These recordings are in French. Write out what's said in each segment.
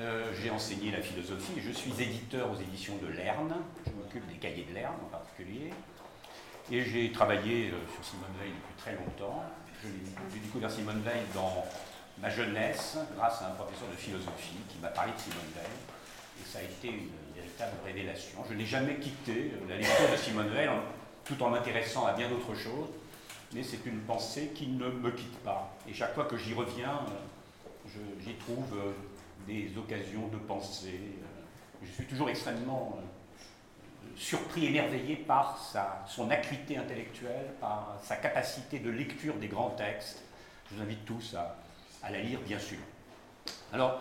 Euh, j'ai enseigné la philosophie. Je suis éditeur aux éditions de Lerne. Je m'occupe des cahiers de Lerne en particulier. Et j'ai travaillé euh, sur Simone Veil depuis très longtemps. J'ai découvert Simone Veil dans ma jeunesse grâce à un professeur de philosophie qui m'a parlé de Simone Veil. Et ça a été une véritable révélation. Je n'ai jamais quitté la lecture de Simone Veil tout en m'intéressant à bien d'autres choses. Mais c'est une pensée qui ne me quitte pas. Et chaque fois que j'y reviens, euh, j'y trouve euh, des occasions de penser. Je suis toujours extrêmement surpris, émerveillé par sa, son acuité intellectuelle, par sa capacité de lecture des grands textes. Je vous invite tous à, la lire, bien sûr. Alors,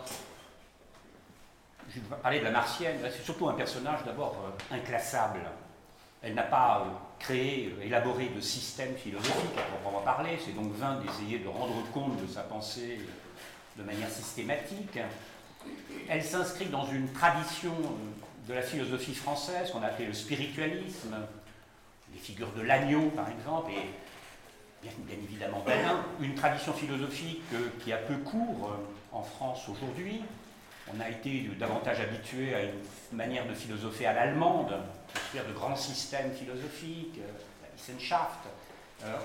je vais parler de la Martienne. C'est surtout un personnage d'abord euh, inclassable. Elle n'a pas euh, créé, euh, élaboré de système philosophique à proprement parler. C'est donc vain d'essayer de rendre compte de sa pensée de manière systématique. Elle s'inscrit dans une tradition de la philosophie française qu'on a appelé le spiritualisme, les figures de l'agneau par exemple, et bien, évidemment une tradition philosophique euh, qui a peu cours euh, en France aujourd'hui. On a été davantage habitué à une manière de philosopher à l'allemande, c'est-à-dire de grands systèmes philosophiques, euh, la Wissenschaft.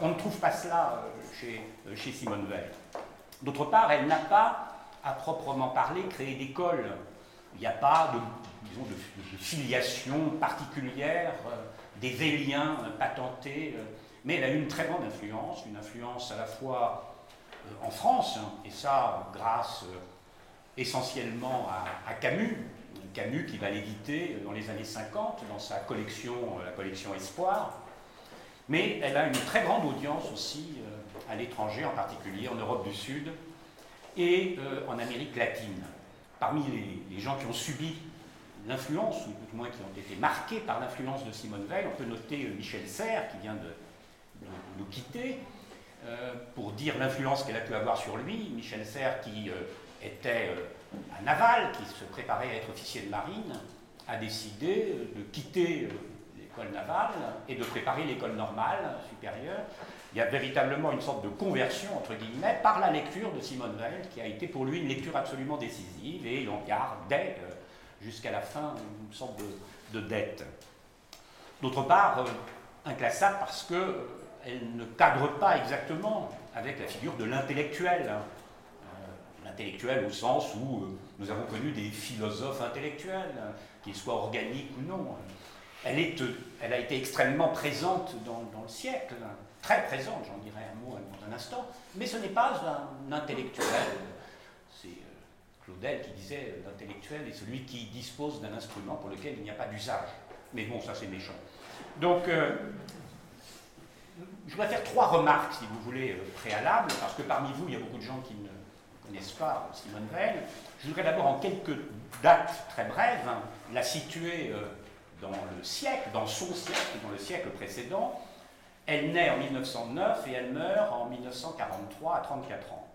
on ne trouve pas cela chez, chez Simone Weil. D'autre part, elle n'a pas, à proprement parler, créé d'école. Il n'y a pas de filiation particulière, euh, des véliens euh, patentés, euh, mais elle a eu une très grande influence, une influence à la fois en France, hein, et ça grâce essentiellement à, Camus, Camus qui va l'éditer dans les années 50 dans sa collection, la collection Espoir, mais elle a une très grande audience aussi à l'étranger, en particulier en Europe du Sud et en Amérique latine. Parmi les, gens qui ont subi l'influence, ou du moins qui ont été marqués par l'influence de Simone Veil. On peut noter euh, Michel Serres, qui vient de, nous quitter, euh, pour dire l'influence qu'elle a pu avoir sur lui. Michel Serres, qui euh, était à Naval, qui se préparait à être officier de marine, a décidé de quitter l'école navale et de préparer l'école normale supérieure. Il y a véritablement une sorte de conversion, entre guillemets, par la lecture de Simone Veil, qui a été pour lui une lecture absolument décisive, et il en gardait jusqu'à la fin une sorte de, dette. D'autre part, euh, inclassable parce qu'elle euh, ne cadre pas exactement avec la figure de l'intellectuel. Hein. Euh, l'intellectuel au sens où nous avons connu des philosophes intellectuels, qu'ils soient organiques ou non. Elle, est, elle a été extrêmement présente dans, le siècle. Très présente, j'en dirai un mot dans un instant, mais ce n'est pas un intellectuel Claudel qui disait euh, l'intellectuel est celui qui dispose d'un instrument pour lequel il n'y a pas d'usage. Mais bon, ça c'est méchant. Donc, euh, je voudrais faire trois remarques, si vous voulez, euh, préalables, parce que parmi vous, il y a beaucoup de gens qui ne connaissent pas Simone Veil. Je voudrais d'abord, en quelques dates très brèves, hein, la situer dans le siècle, dans son siècle, dans le siècle précédent. Elle naît en 1909 et elle meurt en 1943 à 34 ans.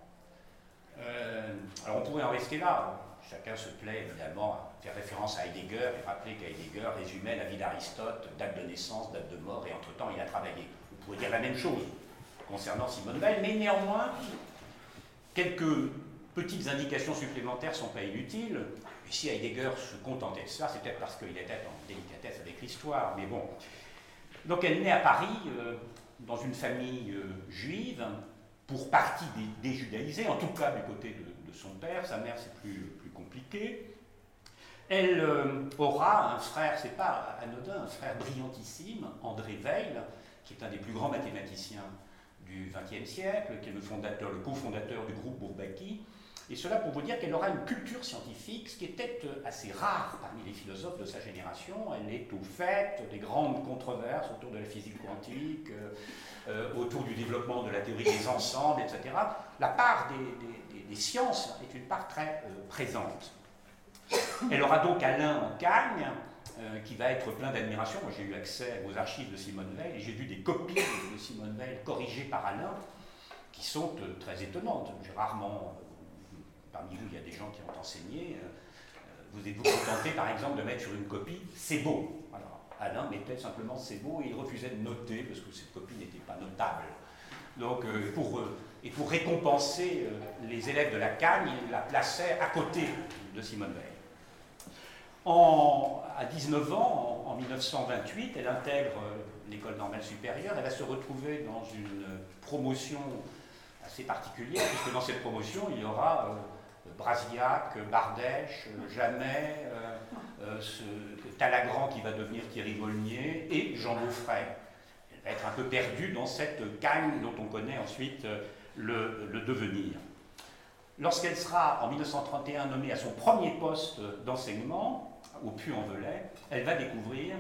Euh, alors on pourrait en rester là. Chacun se plaît évidemment à faire référence à Heidegger et rappeler qu'Heidegger résumait la vie d'Aristote, date de naissance, date de mort, et entre-temps il a travaillé. Vous pourrait dire la même chose concernant Simone Veil, mais néanmoins, quelques petites indications supplémentaires ne sont pas inutiles. Et si Heidegger se contentait de ça, c'est peut-être parce qu'il était en délicatesse avec l'histoire, mais bon. Donc elle naît à Paris, euh, dans une famille euh, juive, pour partie déjudaïsée, en tout cas du côté de, son père, sa mère c'est plus, compliqué. Elle euh, aura un frère, c'est pas anodin, un frère brillantissime, André Weil, qui est un des plus grands mathématiciens du XXe siècle, qui est le fondateur, le cofondateur du groupe Bourbaki, et cela pour vous dire qu'elle aura une culture scientifique, ce qui était euh, assez rare parmi les philosophes de sa génération. Elle est au fait des grandes controverses autour de la physique quantique, euh, euh, autour du développement de la théorie des ensembles, etc. La part des, sciences est une part très présente. Elle aura donc Alain en Cagne, qui va être plein d'admiration. Moi, j'ai eu accès aux archives de Simone Veil et j'ai vu des copies de Simone Veil corrigées par Alain qui sont très étonnantes. J'ai rarement parmi vous, il y a des gens qui ont enseigné. Euh, vous êtes-vous contenté, par exemple, de mettre sur une copie c'est beau Alors, Alain mettait simplement c'est beau et il refusait de noter parce que cette copie n'était pas notable. Donc, pour, et pour récompenser les élèves de la Cagne, il la plaçait à côté de Simone Veil. À 19 ans, en, 1928, elle intègre l'école normale supérieure. Elle va se retrouver dans une promotion assez particulière, puisque dans cette promotion, il y aura Brasillac, Bardèche, Jamais, euh, ce Talagrand qui va devenir Thierry Volnier et Jean Beaufray. Elle va être un peu perdue dans cette cagne dont on connaît ensuite euh, le, devenir. Lorsqu'elle sera en 1931 nommée à son premier poste d'enseignement au Puy-en-Velay, elle va découvrir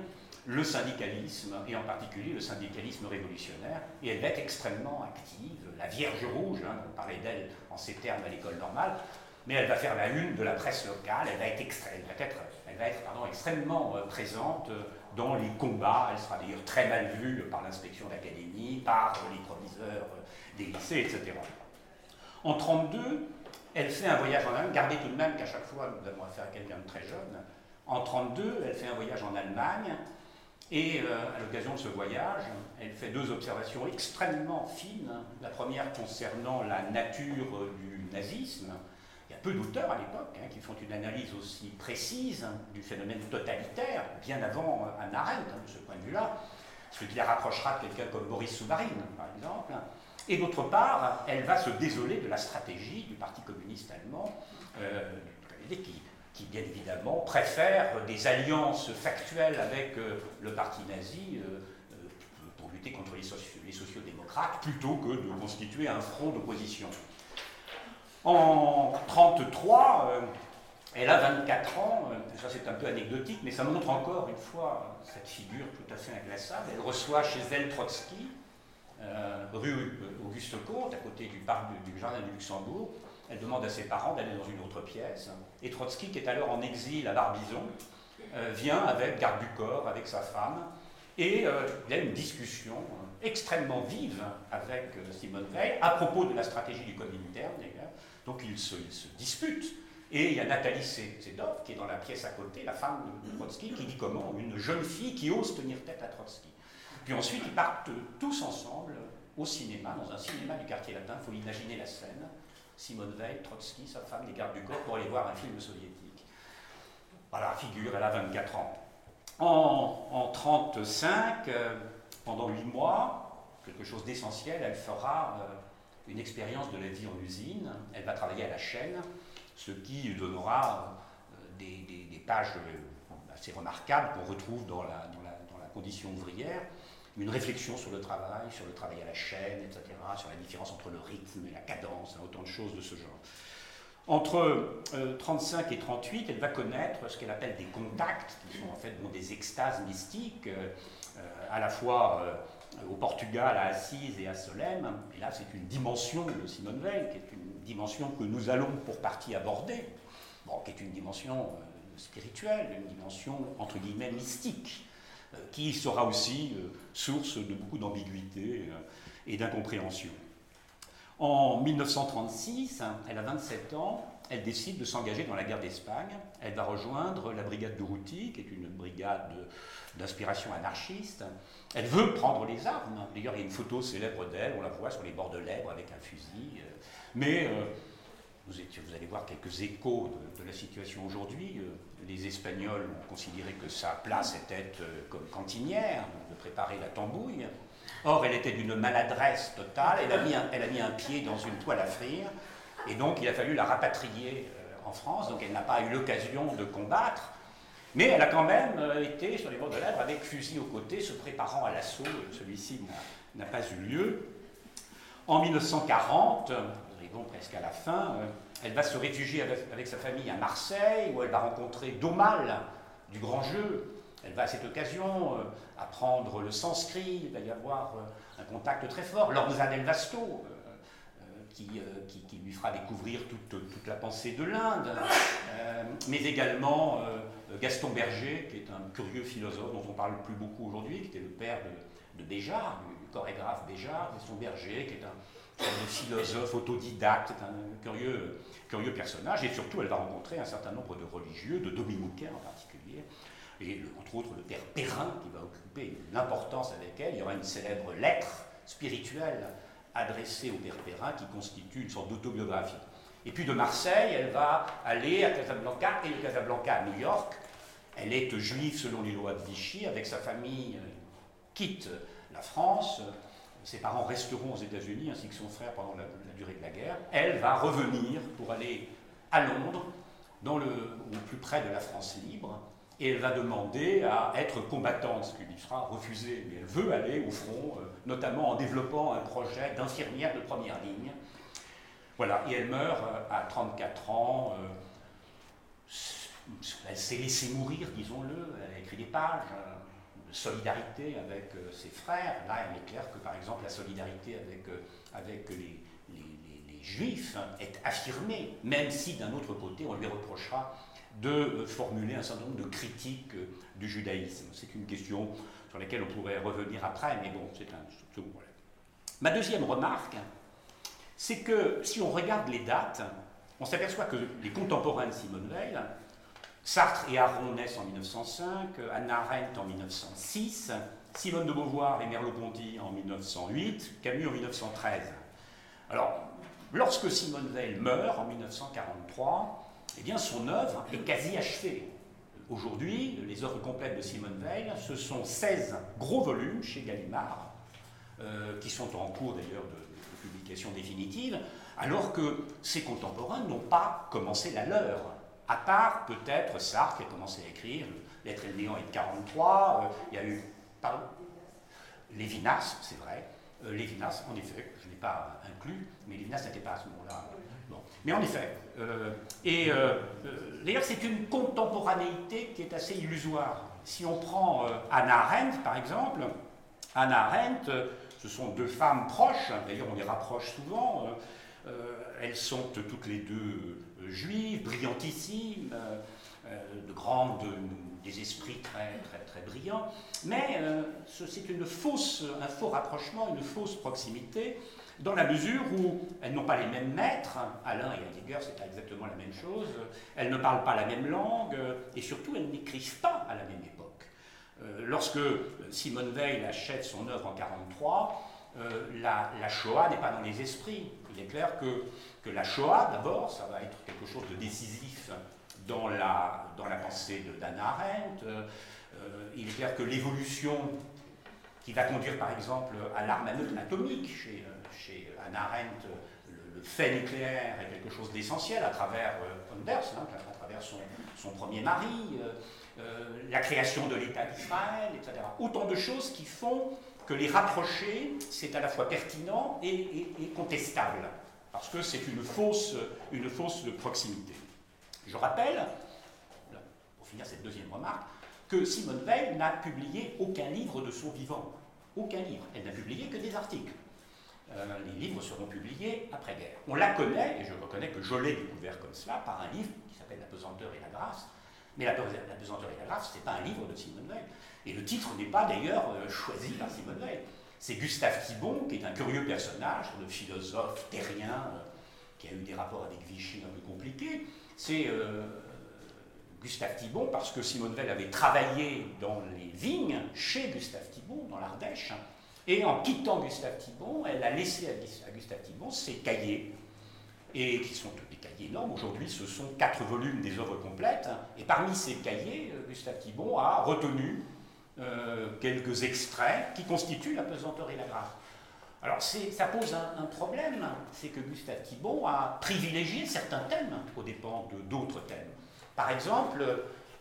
le syndicalisme, et en particulier le syndicalisme révolutionnaire, et elle va être extrêmement active. La Vierge Rouge, hein, on parlait d'elle en ces termes à l'école normale, mais elle va faire la une de la presse locale, elle va être, elle va être, extrêmement euh, présente euh, dans les combats, elle sera d'ailleurs très mal vue par l'inspection d'académie, par les proviseurs euh, des lycées, etc. En 1932, elle fait un voyage en Allemagne, gardez tout de même qu'à chaque fois nous avons affaire à quelqu'un de très jeune, en 1932, elle fait un voyage en Allemagne, et à l'occasion de ce voyage, elle fait deux observations extrêmement fines. La première concernant la nature du nazisme, peu d'auteurs à l'époque hein, qui font une analyse aussi précise hein, du phénomène totalitaire, bien avant euh, Anna hein, de ce point de vue-là, ce qui la rapprochera de quelqu'un comme Boris Souvarine, par exemple. Et d'autre part, elle va se désoler de la stratégie du Parti communiste allemand, euh, qui, bien évidemment préfère des alliances factuelles avec euh, le parti nazi pour lutter contre les, les sociodémocrates, plutôt que de constituer un front d'opposition. En 1933, euh, elle a 24 ans, euh, ça c'est un peu anecdotique, mais ça montre encore une fois cette figure tout à fait inclassable. Elle reçoit chez elle Trotsky, euh, rue Auguste Comte, à côté du parc du, Jardin du Luxembourg. Elle demande à ses parents d'aller dans une autre pièce. Et Trotsky, qui est alors en exil à Barbizon, vient avec garde du corps, avec sa femme, et il y a une discussion extrêmement vive avec Simone Veil à propos de la stratégie du code donc ils se, disputent. Et il y a Nathalie Sedov, qui est dans la pièce à côté, la femme de Trotsky, qui dit comment Une jeune fille qui ose tenir tête à Trotsky. Puis ensuite, ils partent tous ensemble au cinéma, dans un cinéma du quartier latin. Il faut imaginer la scène. Simone Veil, Trotsky, sa femme, les gardes du corps, pour aller voir un film soviétique. Voilà, figure, elle a 24 ans. En 1935, euh, pendant 8 mois, quelque chose d'essentiel, elle fera euh, une expérience de la vie en usine. Elle va travailler à la chaîne, ce qui donnera euh, des, pages euh, assez remarquables qu'on retrouve dans la, condition ouvrière. Une réflexion sur le travail, sur le travail à la chaîne, etc., sur la différence entre le rythme et la cadence, hein, autant de choses de ce genre. Entre 35 euh, et 38, elle va connaître ce qu'elle appelle des contacts, qui sont en fait des extases mystiques, à la fois au Portugal, à Assise et à Solem. Et là, c'est une dimension de Simone Veil, qui est une dimension que nous allons pour partie aborder, bon, qui est une dimension euh, spirituelle, une dimension entre guillemets mystique, euh, qui sera aussi euh, source de beaucoup d'ambiguïté et d'incompréhension. En 1936, elle a 27 ans, elle décide de s'engager dans la guerre d'Espagne. Elle va rejoindre la brigade de Routy, qui est une brigade d'inspiration anarchiste. Elle veut prendre les armes. D'ailleurs, il y a une photo célèbre d'elle, on la voit sur les bords de l'Èbre avec un fusil. Mais euh, vous, vous, allez voir quelques échos de, la situation aujourd'hui. Euh, les Espagnols ont considéré que sa place était euh, comme cantinière, de préparer la tambouille. Or, elle était d'une maladresse totale. Elle a, mis un, elle a mis un pied dans une toile à frire. Et donc, il a fallu la rapatrier en France. Donc, elle n'a pas eu l'occasion de combattre. Mais elle a quand même euh, été sur les bords de l'Èbre avec fusil au côté, se préparant à l'assaut. Celui-ci n'a pas eu lieu. En 1940, nous arrivons presque à la fin, euh, elle va se réfugier avec, sa famille à Marseille, où elle va rencontrer Domal du Grand Jeu. Elle va à cette occasion euh, apprendre le sanskrit, il va y avoir un contact très fort. Lorzan Vasto, qui, qui, lui fera découvrir toute, la pensée de l'Inde, mais également Gaston Berger, qui est un curieux philosophe dont on parle plus beaucoup aujourd'hui, qui était le père de, Béjart, du chorégraphe Béjart, Gaston Berger, qui est un, philosophe autodidacte, un curieux, curieux personnage, et surtout elle va rencontrer un certain nombre de religieux, de dominicains en particulier, et entre autres le père Perrin qui va occuper une importance avec elle. Il y aura une célèbre lettre spirituelle adressée au Père Perrin qui constitue une sorte d'autobiographie. Et puis de Marseille, elle va aller à Casablanca et de Casablanca à New York. Elle est juive selon les lois de Vichy, avec sa famille euh, quitte la France. Ses parents resteront aux États-Unis ainsi que son frère pendant la, durée de la guerre. Elle va revenir pour aller à Londres, au plus près de la France libre, et elle va demander à être combattante, ce qui lui sera refusé, mais elle veut aller au front, euh, notamment en développant un projet d'infirmière de première ligne. Voilà, et elle meurt euh, à 34 ans. Euh, elle s'est laissée mourir, disons-le. Elle a écrit des pages de solidarité avec ses frères. Là, il est clair que, par exemple, la solidarité avec, les juifs est affirmée, même si d'un autre côté, on lui reprochera de euh, formuler un certain nombre de critiques euh, du judaïsme. C'est une question sur laquelle on pourrait revenir après, mais bon, c'est un second problème. Ma deuxième remarque, c'est que si on regarde les dates, on s'aperçoit que les contemporains de Simone Veil, Sartre et Aron naissent en 1905, Anna Arendt en 1906, Simone de Beauvoir et Merleau-Ponty en 1908, Camus en 1913. Alors, lorsque Simone Veil meurt en 1943, eh bien son œuvre est quasi achevée. Aujourd'hui, les œuvres complètes de Simone Veil, ce sont 16 gros volumes chez Gallimard, euh, qui sont en cours d'ailleurs de, publication définitive, alors que ses contemporains n'ont pas commencé la leur, à part peut-être Sartre qui a commencé à écrire L'être et le néant est de 43, euh, il y a eu, pardon, Lévinas, c'est vrai, euh, Lévinas, en effet, je ne l'ai pas inclus, mais Lévinas n'était pas à ce moment-là mais en effet, euh, et euh, euh, d'ailleurs c'est une contemporanéité qui est assez illusoire. Si on prend Anna Arendt par exemple, Anna Arendt, ce sont deux femmes proches, d'ailleurs on les rapproche souvent, elles sont toutes les deux juives, brillantissimes, de grandes, des esprits très, très, très brillants, mais c'est une fausse, un faux rapprochement, une fausse proximité dans la mesure où elles n'ont pas les mêmes maîtres, Alain et Heidegger, c'est pas exactement la même chose, elles ne parlent pas la même langue, et surtout elles n'écrivent pas à la même époque. Euh, lorsque Simone Veil achète son œuvre en 1943, euh, la, Shoah n'est pas dans les esprits. Il est clair que la Shoah, d'abord, ça va être quelque chose de décisif dans la, pensée d'Anna Arendt. Euh, il est clair que l'évolution qui va conduire par exemple à l'arme atomique chez, chez Anna Arendt, le, fait nucléaire est quelque chose d'essentiel à travers euh, hein, à travers son, premier mari, euh, euh, la création de l'État d'Israël, etc. Autant de choses qui font que les rapprocher, c'est à la fois pertinent et, contestable, parce que c'est une fausse, une fausse proximité. Je rappelle, pour finir cette deuxième remarque, que Simone Veil n'a publié aucun livre de son vivant. Aucun livre. Elle n'a publié que des articles. Euh, les livres seront publiés après-guerre. On la connaît, et je reconnais que je l'ai découvert comme cela, par un livre qui s'appelle La pesanteur et la grâce. Mais la, pesanteur et la grâce, ce n'est pas un livre de Simone Veil. Et le titre n'est pas d'ailleurs euh, choisi par Simone Veil. C'est Gustave Thibon, qui est un curieux personnage, le philosophe terrien, euh, qui a eu des rapports avec Vichy un peu compliqués. C'est Gustave Thibon, parce que Simone Veil avait travaillé dans les vignes chez Gustave Thibon, dans l'Ardèche, et en quittant Gustave Thibon, elle a laissé à Gustave Thibon ses cahiers, et qui sont des cahiers énormes. Aujourd'hui, ce sont quatre volumes des œuvres complètes. Et parmi ces cahiers, euh, Gustave Thibon a retenu euh, quelques extraits qui constituent la pesanteur et la grâce. Alors ça pose un, problème, c'est que Gustave Thibon a privilégié certains thèmes aux dépens d'autres thèmes. Par exemple,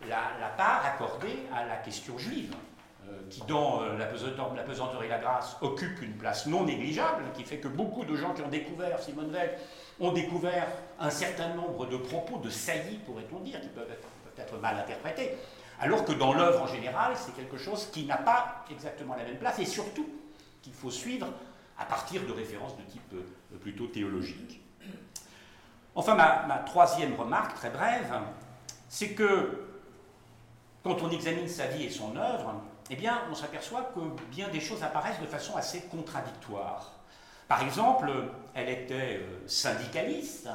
la part accordée à la question juive. Euh, qui dans euh, la pesanteur, et la grâce occupe une place non négligeable, qui fait que beaucoup de gens qui ont découvert Simone Veil ont découvert un certain nombre de propos, de saillies, pourrait-on dire, qui peuvent être, mal interprétés. Alors que dans l'œuvre en général, c'est quelque chose qui n'a pas exactement la même place et surtout qu'il faut suivre à partir de références de type euh, plutôt théologique. Enfin, ma troisième remarque, très brève, c'est que quand on examine sa vie et son œuvre, eh bien, on s'aperçoit que bien des choses apparaissent de façon assez contradictoire. Par exemple, elle était euh, syndicaliste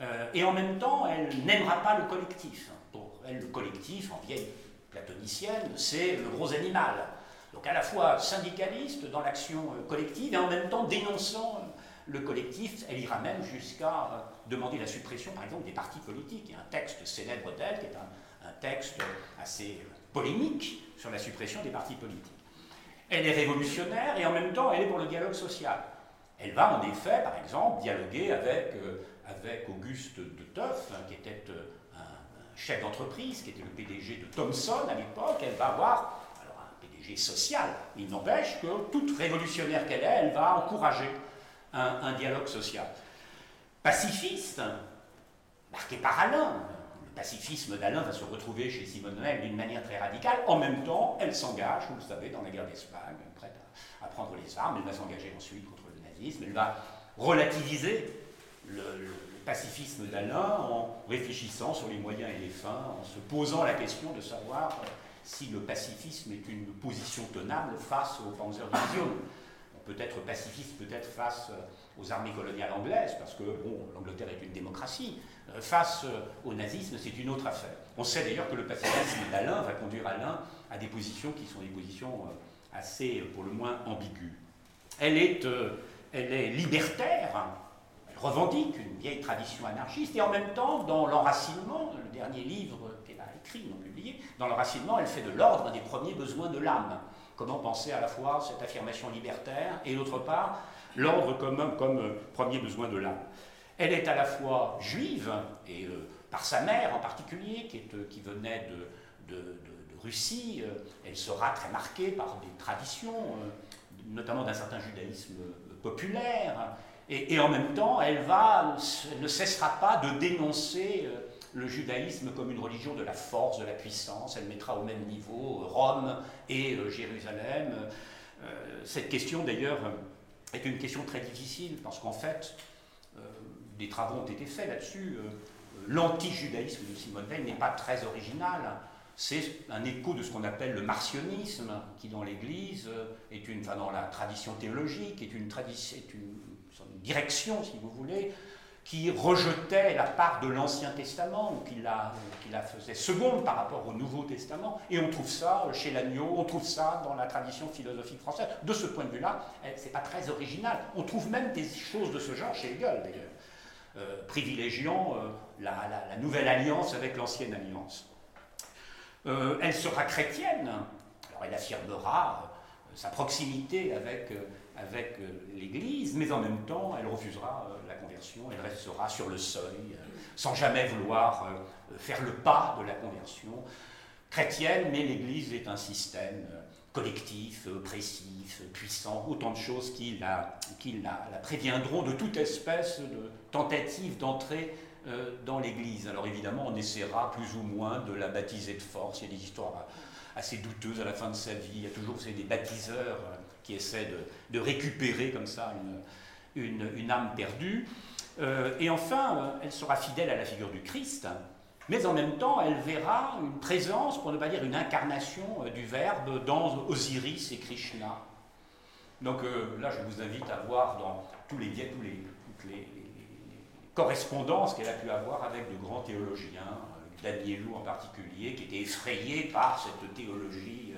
euh, et en même temps, elle n'aimera pas le collectif. Pour elle, le collectif, en vieille platonicienne, c'est le gros animal. Donc à la fois syndicaliste dans l'action euh, collective et en même temps dénonçant le collectif, elle ira même jusqu'à demander la suppression, par exemple, des partis politiques. Il y a un texte célèbre d'elle, qui est un, texte assez polémique sur la suppression des partis politiques. Elle est révolutionnaire et en même temps, elle est pour le dialogue social. Elle va en effet, par exemple, dialoguer avec, avec Auguste de Teuf, hein, qui était un chef d'entreprise, qui était le PDG de Thomson à l'époque. Elle va avoir sociale. Il n'empêche que toute révolutionnaire qu'elle est, elle va encourager un, dialogue social. Pacifiste, marqué par Alain, le pacifisme d'Alain va se retrouver chez Simone Veil d'une manière très radicale. En même temps, elle s'engage, vous le savez, dans la guerre d'Espagne, prête à, prendre les armes. Elle va s'engager ensuite contre le nazisme. Elle va relativiser le, pacifisme d'Alain en réfléchissant sur les moyens et les fins, en se posant la question de savoir si le pacifisme est une position tenable face aux Panzerdivisionen. On peut être pacifiste peut-être face euh, aux armées coloniales anglaises, parce que bon, l'Angleterre est une démocratie. Euh, face euh, au nazisme, c'est une autre affaire. On sait d'ailleurs que le pacifisme d'Alain va conduire Alain à des positions qui sont des positions assez, pour le moins, ambiguës. Elle est, elle est libertaire, elle revendique une vieille tradition anarchiste, et en même temps, dans l'enracinement, le dernier livre écrit, non publié, dans l'enracinement, elle fait de l'ordre des premiers besoins de l'âme. Comment penser à la fois cette affirmation libertaire et d'autre part l'ordre comme, comme euh, premier besoin de l'âme. Elle est à la fois juive, et euh, par sa mère en particulier, qui, est, euh, qui venait de, de, Russie, elle sera très marquée par des traditions, notamment d'un certain judaïsme populaire, et, et, en même temps, elle, va, elle ne cessera pas de dénoncer le judaïsme comme une religion de la force, de la puissance. Elle mettra au même niveau Rome et euh, Jérusalem. Euh, cette question, d'ailleurs, est une question très difficile parce qu'en fait, euh, des travaux ont été faits là-dessus. L'anti-judaïsme de Simone Veil n'est pas très original. C'est un écho de ce qu'on appelle le marcionisme, qui dans l'Église est une, dans la tradition théologique, est une direction, si vous voulez, qui rejetait la part de l'Ancien Testament, ou qui la, faisait seconde par rapport au Nouveau Testament, et on trouve ça chez l'agneau, on trouve ça dans la tradition philosophique française. De ce point de vue-là, eh, c'est pas très original. On trouve même des choses de ce genre chez Hegel, d'ailleurs, euh, privilégiant euh, la, la, nouvelle alliance avec l'ancienne alliance. Euh, elle sera chrétienne, alors elle affirmera sa proximité avec avec euh, l'Église, mais en même temps, elle refusera euh, la conversion, elle restera sur le seuil, euh, sans jamais vouloir faire le pas de la conversion. Chrétienne, mais l'Église est un système collectif, oppressif, puissant, autant de choses qui la, qui la, préviendront de toute espèce de tentative d'entrer dans l'Église. Alors évidemment, on essaiera plus ou moins de la baptiser de force. Il y a des histoires assez douteuses à la fin de sa vie. Il y a toujours des baptiseurs qui essaie de, récupérer comme ça une, âme perdue. Euh, et enfin, euh, elle sera fidèle à la figure du Christ, mais en même temps, elle verra une présence, pour ne pas dire une incarnation euh, du Verbe dans Osiris et Krishna. Donc là, je vous invite à voir dans tous les, tous toutes les, correspondances qu'elle a pu avoir avec de grands théologiens, Danielou en particulier, qui était effrayé par cette théologie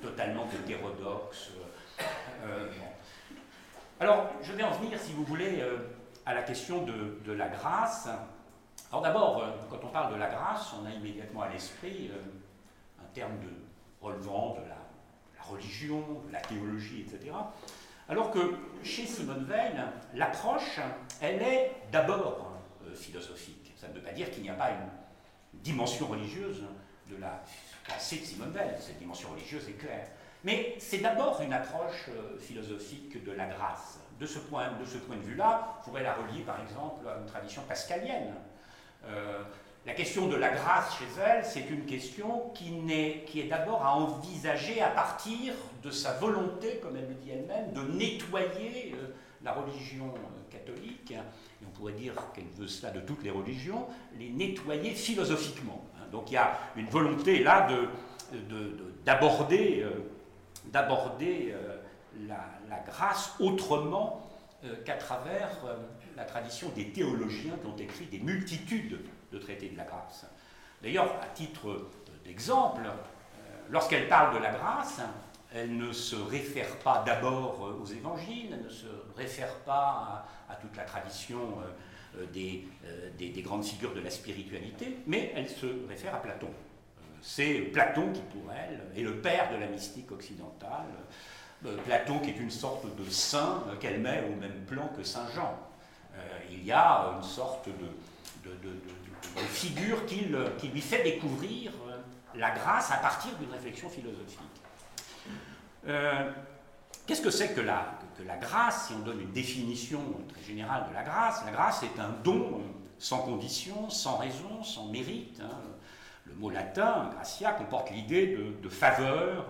totalement hétérodoxe, euh, Alors, je vais en venir, si vous voulez, euh, à la question de, la grâce. Alors d'abord, euh, quand on parle de la grâce, on a immédiatement à l'esprit un terme de relevant de la, religion, de la théologie, etc. Alors que chez Simone Veil, l'approche, elle est d'abord philosophique. Ça ne veut pas dire qu'il n'y a pas une dimension religieuse de la pensée de Simone Veil. Cette dimension religieuse est claire. Mais c'est d'abord une approche euh, philosophique de la grâce. De ce point de, ce point de vue-là, on pourrait la relier par exemple à une tradition pascalienne. Euh, la question de la grâce chez elle, c'est une question qui, est, qui est d'abord à envisager à partir de sa volonté, comme elle le dit elle-même, de nettoyer euh, la religion catholique, pourrait dire qu'elle veut cela de toutes les religions, les nettoyer philosophiquement. Hein. Donc il y a une volonté là d'aborder de, de, euh, la, grâce autrement euh, qu'à travers euh, la tradition des théologiens qui ont écrit des multitudes de traités de la grâce. D'ailleurs, à titre d'exemple, lorsqu'elle parle de la grâce, elle ne se réfère pas d'abord aux évangiles, elle ne se réfère pas à, toute la tradition des, des, grandes figures de la spiritualité, mais elle se réfère à Platon. C'est Platon qui, pour elle, est le père de la mystique occidentale. Platon qui est une sorte de saint qu'elle met au même plan que Saint Jean. il y a une sorte de, figure qui, lui fait découvrir la grâce à partir d'une réflexion philosophique. Euh, qu'est-ce que c'est que la, grâce Si on donne une définition très générale de la grâce, la grâce est un don sans condition, sans raison, sans mérite. Hein. Le mot latin, gratia, comporte l'idée de, faveur,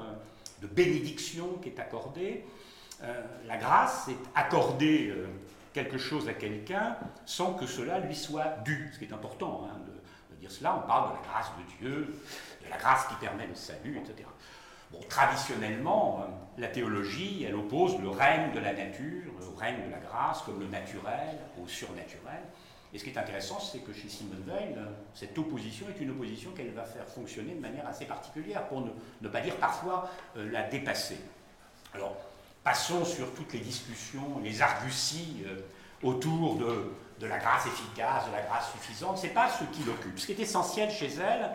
de bénédiction qui est accordée. Euh, la grâce, c'est accorder euh, quelque chose à quelqu'un sans que cela lui soit dû, ce qui est important hein, de, de, dire cela. On parle de la grâce de Dieu, la grâce qui permet le salut, etc. Traditionnellement, euh, la théologie, elle oppose le règne de la nature au règne de la grâce, comme le naturel au surnaturel. Et ce qui est intéressant, c'est que chez Simone Veil, cette opposition est une opposition qu'elle va faire fonctionner de manière assez particulière, pour ne, pas dire parfois euh, la dépasser. Alors, passons sur toutes les discussions, les arguties euh, autour de, de, la grâce efficace, de la grâce suffisante. Ce n'est pas ce qui l'occupe. Ce qui est essentiel chez elle,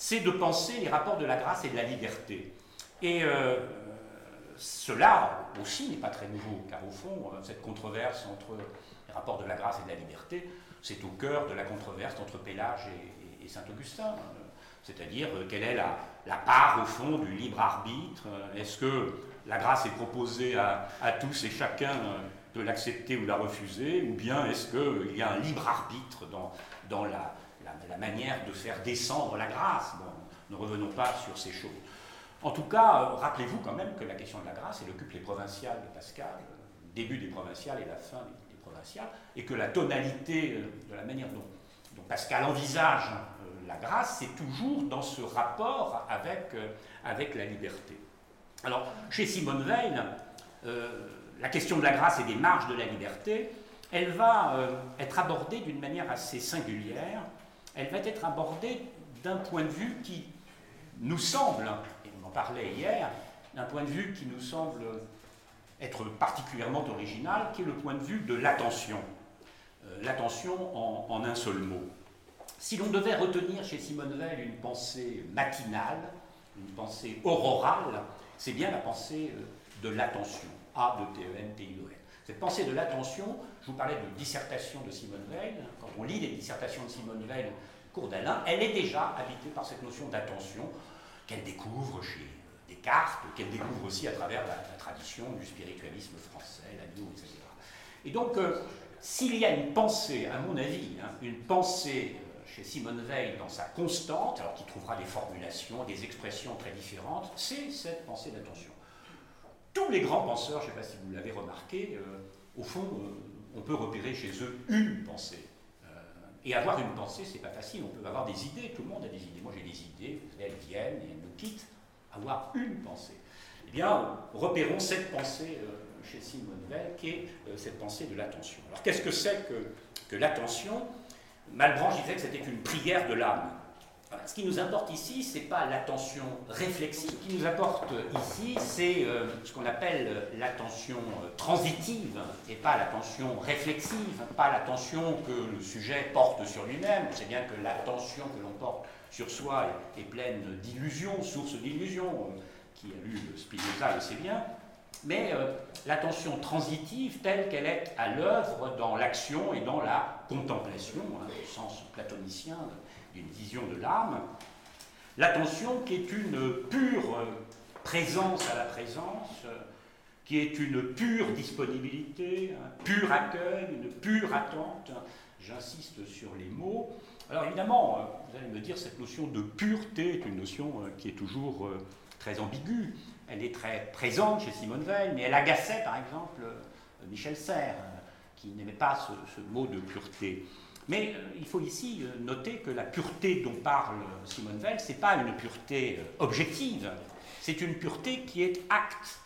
c'est de penser les rapports de la grâce et de la liberté. Et euh, cela aussi n'est pas très nouveau, car au fond, euh, cette controverse entre les rapports de la grâce et de la liberté, c'est au cœur de la controverse entre Pélage et, Saint-Augustin. C'est-à-dire, euh, quelle est la, part, au fond, du libre arbitre? Est-ce que la grâce est proposée à, tous et chacun de l'accepter ou de la refuser? Ou bien est-ce qu'il y a un libre arbitre dans, dans la, la, manière de faire descendre la grâce. Bon, ne revenons pas sur ces choses. En tout cas, euh, rappelez-vous quand même que la question de la grâce, elle occupe les provinciales de Pascal, le début des provinciales et la fin des, provinciales, et que la tonalité euh, de la manière dont, Pascal envisage euh, la grâce, c'est toujours dans ce rapport avec, avec la liberté. Alors, chez Simone Veil, la question de la grâce et des marges de la liberté, elle va être abordée d'une manière assez singulière elle va être abordée d'un point de vue qui nous semble, et on en parlait hier, d'un point de vue qui nous semble être particulièrement original, qui est le point de vue de l'attention. Euh, l'attention en, un seul mot. Si l'on devait retenir chez Simone Veil une pensée matinale, une pensée aurorale, c'est bien la pensée euh, de l'attention. A de T E N T I O N. Cette pensée de l'attention, je vous parlais de dissertation de Simone Veil, on lit les dissertations de Simone Veil, cours d'Alain, elle est déjà habitée par cette notion d'attention qu'elle découvre chez Descartes, qu'elle découvre aussi à travers la, tradition du spiritualisme français, l'agneau, etc. Et donc, euh, s'il y a une pensée, à mon avis, hein, une pensée euh, chez Simone Veil dans sa constante, alors qui trouvera des formulations, des expressions très différentes, c'est cette pensée d'attention tous les grands penseurs, je ne sais pas si vous l'avez remarqué, euh, au fond, euh, on peut repérer chez eux une pensée. Euh, et avoir une pensée, c'est pas facile. On peut avoir des idées, tout le monde a des idées. Moi j'ai des idées, elles viennent et elles nous quittent. Avoir une pensée. Eh bien, repérons cette pensée chez Simone Veil, qui est cette pensée de l'attention. Alors qu'est-ce que c'est que, que l'attention? Malbranche disait que c'était une prière de l'âme. Ce qui nous importe ici, ce n'est pas l'attention réflexive. Ce qui nous importe ici, c'est euh, ce qu'on appelle l'attention euh, transitive et pas l'attention réflexive, pas l'attention que le sujet porte sur lui-même. On sait bien que l'attention que l'on porte sur soi est, pleine d'illusions, source d'illusions. Euh, qui a lu Spinoza le sait bien. Mais l'attention transitive telle qu'elle est à l'œuvre dans l'action et dans la contemplation, hein, au sens platonicien d'une vision de l'âme, l'attention qui est une pure présence à la présence, qui est une pure disponibilité, un pur accueil, une pure attente. J'insiste sur les mots. Alors évidemment, vous allez me dire, cette notion de pureté est une notion euh, qui est toujours euh, très ambiguë. Elle est très présente chez Simone Veil, mais elle agaçait par exemple euh, Michel Serres, qui n'aimait pas ce, mot de pureté. Mais euh, il faut ici euh, noter que la pureté dont parle Simone Veil, ce n'est pas une pureté euh, objective, c'est une pureté qui est acte.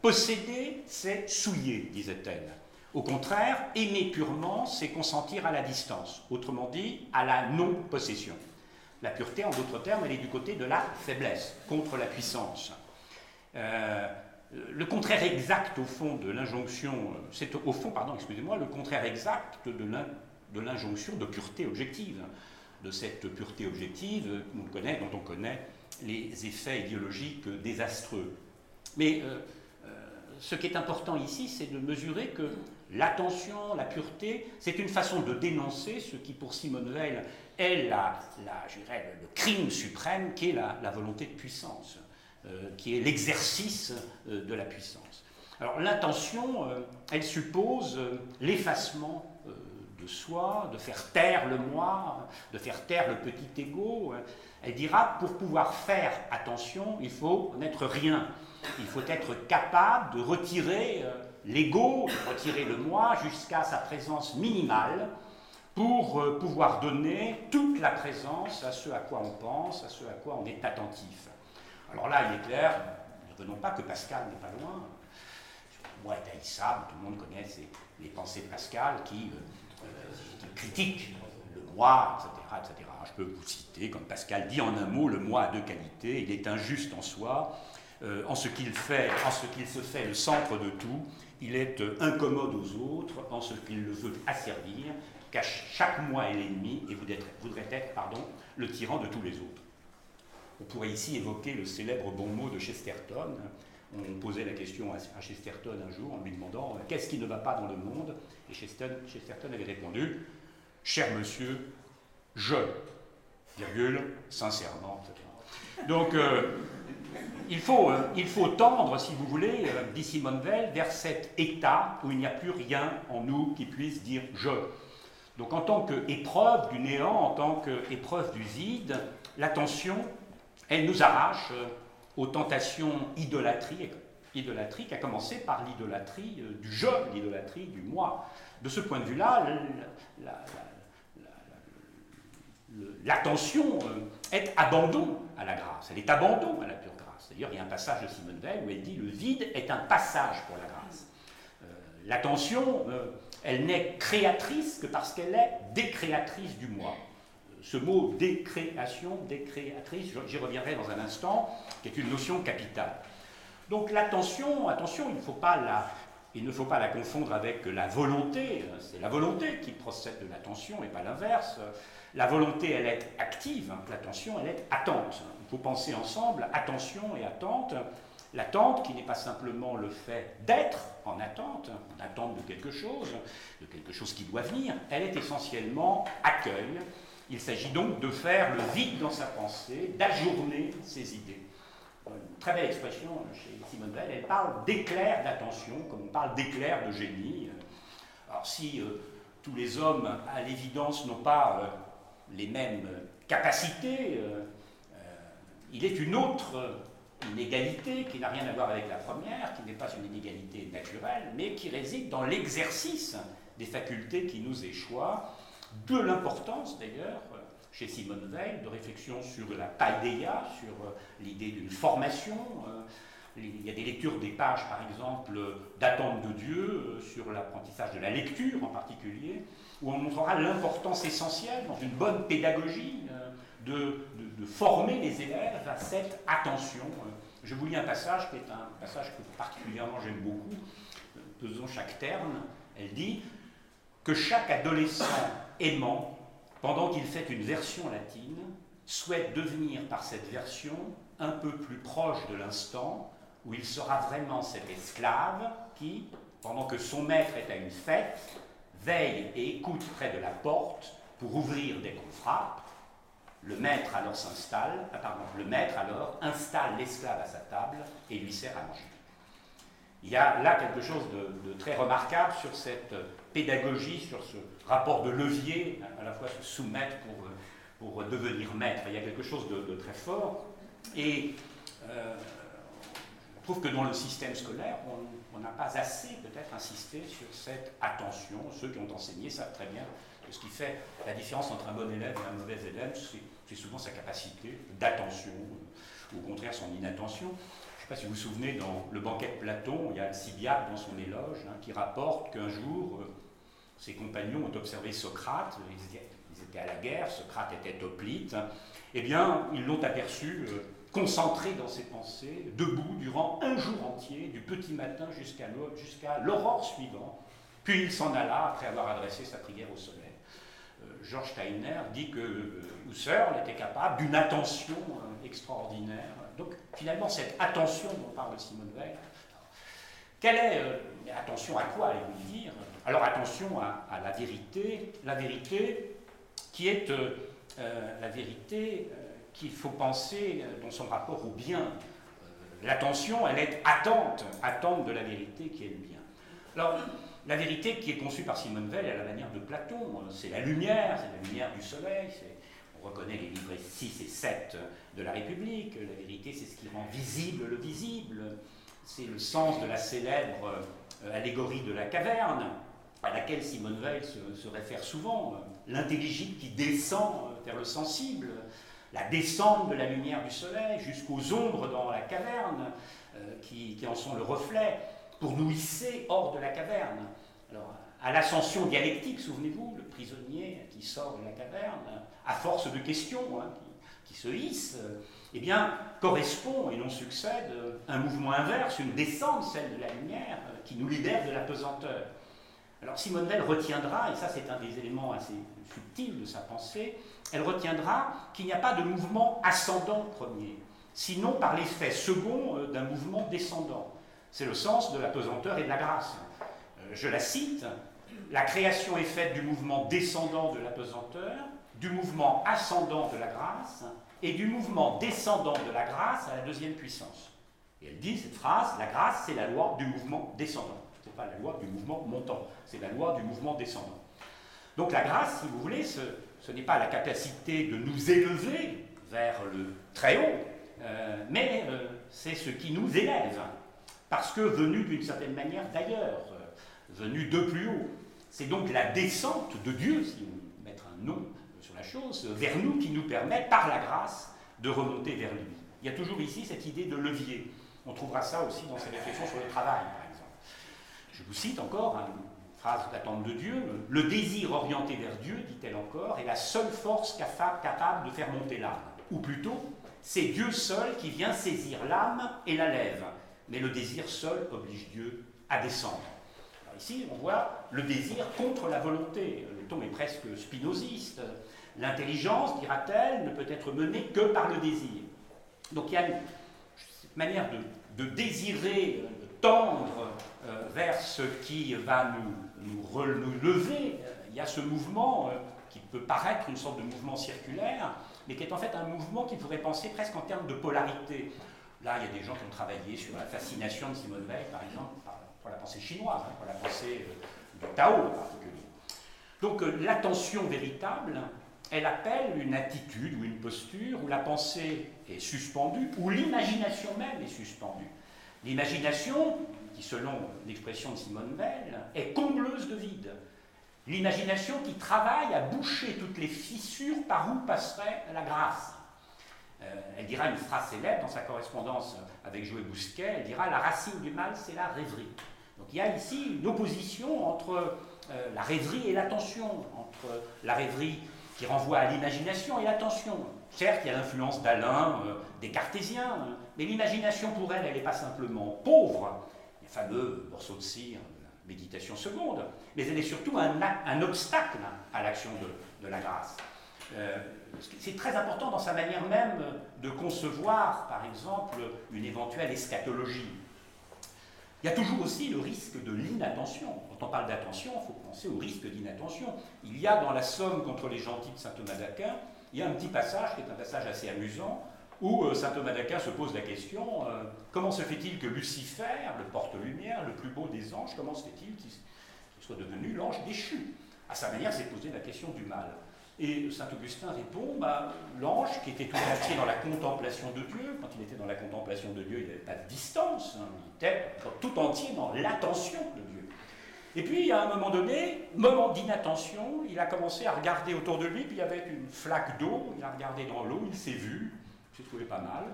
posséder, c'est souiller, disait-elle. Au contraire, aimer purement, c'est consentir à la distance, autrement dit, à la non-possession. La pureté, en d'autres termes, elle est du côté de la faiblesse, contre la puissance. le contraire exact au fond de l'injonction, c'est au fond, pardon, excusez-moi, le contraire exact de l'injonction de pureté objective, de cette pureté objective dont on connaît les effets idéologiques désastreux. Mais euh, euh, ce qui est important ici, c'est de mesurer que l'attention, la pureté, c'est une façon de dénoncer ce qui, pour Simone Veil, est la, le crime suprême, qui est la, volonté de puissance, euh, qui est l'exercice de la puissance. Alors l'intention, elle suppose l'effacement de soi, de faire taire le moi, de faire taire le petit ego. Elle dira, pour pouvoir faire attention, il faut n'être rien. Il faut être capable de retirer euh, l'ego, de retirer le moi jusqu'à sa présence minimale pour euh, pouvoir donner toute la présence à ce à quoi on pense, à ce à quoi on est attentif. Alors là, il est clair, ne venons pas que Pascal n'est pas loin. Moi est haïssable, tout le monde connaît les pensées de Pascal qui, euh, critiquent le moi, etc., etc. Je peux vous citer, comme Pascal dit en un mot, le moi a deux qualités, il est injuste en soi, euh, en ce qu'il fait, en ce qu'il se fait le centre de tout, il est euh, incommode aux autres, en ce qu'il le veut asservir, car chaque moi est l'ennemi et voudrait être pardon, le tyran de tous les autres. On pourrait ici évoquer le célèbre bon mot de Chesterton. On posait la question à Chesterton un jour en lui demandant euh, qu'est-ce qui ne va pas dans le monde? Et Chesterton, avait répondu Cher monsieur, je, virgule, sincèrement, Donc, il faut, euh, il faut tendre, si vous voulez, euh, dit Simone Veil, vers cet état où il n'y a plus rien en nous qui puisse dire je. Donc en tant qu'épreuve du néant, en tant qu'épreuve du vide, l'attention, elle nous arrache euh, aux tentations idolâtriques, idolâtriques, à commencer par l'idolâtrie du je, l'idolâtrie du moi. De ce point de vue-là, l'attention est abandon à la grâce, elle est abandon à la pure D'ailleurs, il y a un passage de Simone Veil où elle dit Le vide est un passage pour la grâce. Euh, l'attention, euh, elle n'est créatrice que parce qu'elle est décréatrice du moi. Ce mot décréation, décréatrice, j'y reviendrai dans un instant, qui est une notion capitale. Donc l'attention, attention, il ne faut pas la, confondre avec la volonté. C'est la volonté qui procède de l'attention et pas l'inverse. La volonté, elle est active, hein. l'attention, elle est attente. Il faut penser ensemble attention et attente. L'attente qui n'est pas simplement le fait d'être en attente, en attente de quelque chose, de quelque chose qui doit venir, elle est essentiellement accueil. Il s'agit donc de faire le vide dans sa pensée, d'ajourner ses idées. Une très belle expression chez Simone Veil, elle parle d'éclair d'attention, comme on parle d'éclair de génie. Alors si euh, tous les hommes, à l'évidence, n'ont pas euh, les mêmes capacités, euh, il est une autre inégalité qui n'a rien à voir avec la première, qui n'est pas une inégalité naturelle, mais qui réside dans l'exercice des facultés qui nous échoient, de l'importance d'ailleurs chez Simone Veil de réflexion sur la paideia, sur l'idée d'une formation. Euh, il y a des lectures des pages, par exemple, d'attente de Dieu, sur l'apprentissage de la lecture en particulier, où on montrera l'importance essentielle dans une bonne pédagogie euh, de, former les élèves à cette attention. Je vous lis un passage qui est un passage que particulièrement j'aime beaucoup, pesons chaque terme. Elle dit que chaque adolescent aimant, pendant qu'il fait une version latine, souhaite devenir par cette version un peu plus proche de l'instant où il sera vraiment cet esclave qui, pendant que son maître est à une fête, veille et écoute près de la porte pour ouvrir dès qu'on frappe. Le maître alors s'installe, ah, pardon, le maître alors installe l'esclave à sa table et lui sert à manger. Il y a là quelque chose de, très remarquable sur cette pédagogie, sur ce rapport de levier, à la fois se soumettre pour, pour devenir maître. Il y a quelque chose de, très fort. Et euh, je trouve que dans le système scolaire, on, n'a pas assez peut-être insisté sur cette attention. Ceux qui ont enseigné savent très bien que ce qui fait la différence entre un bon élève et un mauvais élève, c'est souvent sa capacité d'attention, ou au contraire son inattention. Je ne sais pas si vous vous souvenez, dans le banquet de Platon, il y a Alcibiade dans son éloge hein, qui rapporte qu'un jour, euh, ses compagnons ont observé Socrate, ils étaient, à la guerre, Socrate était hoplite, eh bien, ils l'ont aperçu. Euh, concentré dans ses pensées, debout durant un jour entier, du petit matin jusqu'à l'aurore suivante. Puis il s'en alla après avoir adressé sa prière au soleil. Euh, Georges Steiner dit que euh, était capable d'une attention euh, extraordinaire. Donc finalement, cette attention dont parle Simone Weil, quelle est attention à quoi allez-vous dire? Alors attention à, la vérité, la vérité qui est la vérité qu'il faut penser dans son rapport au bien. L'attention, elle est attente, attente de la vérité qui est le bien. Alors, la vérité qui est conçue par Simone Veil à la manière de Platon, euh, c'est la lumière, c'est la lumière du soleil, on reconnaît les livrets 6 et 7 de la République, la vérité c'est ce qui rend visible le visible, c'est le sens de la célèbre euh, allégorie de la caverne, à laquelle Simone Veil se, réfère souvent, euh, l'intelligible qui descend vers le sensible, la descente de la lumière du soleil jusqu'aux ombres dans la caverne, qui, qui en sont le reflet pour nous hisser hors de la caverne. Alors, à l'ascension dialectique, souvenez-vous, le prisonnier qui sort de la caverne, à force de questions, hein, qui, se hisse, eh bien, correspond et non succède un mouvement inverse, une descente, celle de la lumière, qui nous libère de la pesanteur. Alors Simone Veil retiendra, et ça c'est un des éléments assez subtils de sa pensée, elle retiendra qu'il n'y a pas de mouvement ascendant premier, sinon par l'effet second euh, d'un mouvement descendant. C'est le sens de la pesanteur et de la grâce. Euh, je la cite, la création est faite du mouvement descendant de la pesanteur, du mouvement ascendant de la grâce et du mouvement descendant de la grâce à la deuxième puissance. Et elle dit cette phrase, la grâce c'est la loi du mouvement descendant. Pas la loi du mouvement montant, c'est la loi du mouvement descendant. Donc la grâce, si vous voulez, ce, n'est pas la capacité de nous élever vers le très haut, euh, mais euh, c'est ce qui nous élève parce que venu d'une certaine manière d'ailleurs, euh, venu de plus haut. C'est donc la descente de Dieu, si on mettre un nom sur la chose, vers nous qui nous permet, par la grâce, de remonter vers lui. Il y a toujours ici cette idée de levier. On trouvera ça aussi dans ses réflexions sur le travail. Je vous cite encore une phrase d'attente de Dieu. Le désir orienté vers Dieu, dit-elle encore, est la seule force capable de faire monter l'âme. Ou plutôt, c'est Dieu seul qui vient saisir l'âme et la lève mais le désir seul oblige Dieu à descendre. ici, on voit le désir contre la volonté. Le ton est presque spinoziste. L'intelligence, dira-t-elle, ne peut être menée que par le désir. Donc il y a cette manière de, désirer, de tendre euh, vers ce qui va nous, nous, lever. Il y a ce mouvement euh, qui peut paraître une sorte de mouvement circulaire, mais qui est en fait un mouvement qui pourrait penser presque en termes de polarité. Là, il y a des gens qui ont travaillé sur la fascination de Simone Veil, par exemple, pour la pensée chinoise, hein, pour la pensée euh, du Tao en particulier. Donc euh, l'attention véritable, elle appelle une attitude ou une posture où la pensée est suspendue, où l'imagination même est suspendue. L'imagination, qui selon l'expression de Simone Veil, est combleuse de vide. L'imagination qui travaille à boucher toutes les fissures par où passerait la grâce. Euh, elle dira une phrase célèbre dans sa correspondance avec Joël Bousquet, elle dira la racine du mal, c'est la rêverie. Donc il y a ici une opposition entre euh, la rêverie et l'attention, entre la rêverie qui renvoie à l'imagination et l'attention. Certes, il y a l'influence d'Alain, euh, des cartésiens, hein, mais l'imagination pour elle, elle n'est pas simplement pauvre, fameux morceaux de cire la méditation seconde, mais elle est surtout un, obstacle à l'action de, la grâce c'est très important dans sa manière même de concevoir, par exemple, une éventuelle eschatologie. Il y a toujours aussi le risque de l'inattention. Quand on parle d'attention, il faut penser au risque d'inattention. Il y a dans la Somme contre les gentils de saint Thomas d'Aquin, il y a un petit passage qui est un passage assez amusant, où euh, saint Thomas d'Aquin se pose la question euh, comment se fait-il que Lucifer, le porte-lumière, le plus beau des anges, comment se fait-il qu'il soit devenu l'ange déchu? À sa manière, c'est poser la question du mal. Et saint Augustin répond, bah, l'ange qui était tout entier dans la contemplation de Dieu, quand il était dans la contemplation de Dieu, il n'y avait pas de distance, hein, il était tout entier dans l'attention de Dieu. Et puis, à un moment donné, moment d'inattention, il a commencé à regarder autour de lui, puis il y avait une flaque d'eau, il a regardé dans l'eau, il s'est vu, s'est trouvé pas mal.